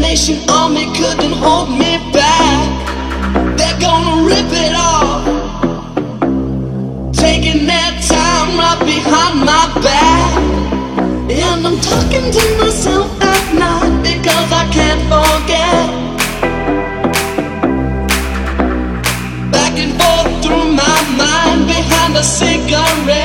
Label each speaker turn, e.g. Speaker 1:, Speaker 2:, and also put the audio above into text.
Speaker 1: nation on me couldn't hold me back. They're gonna rip it off, taking that time right behind my back. And I'm talking to myself at night because I can't forget. Back and forth through my mind behind a cigarette.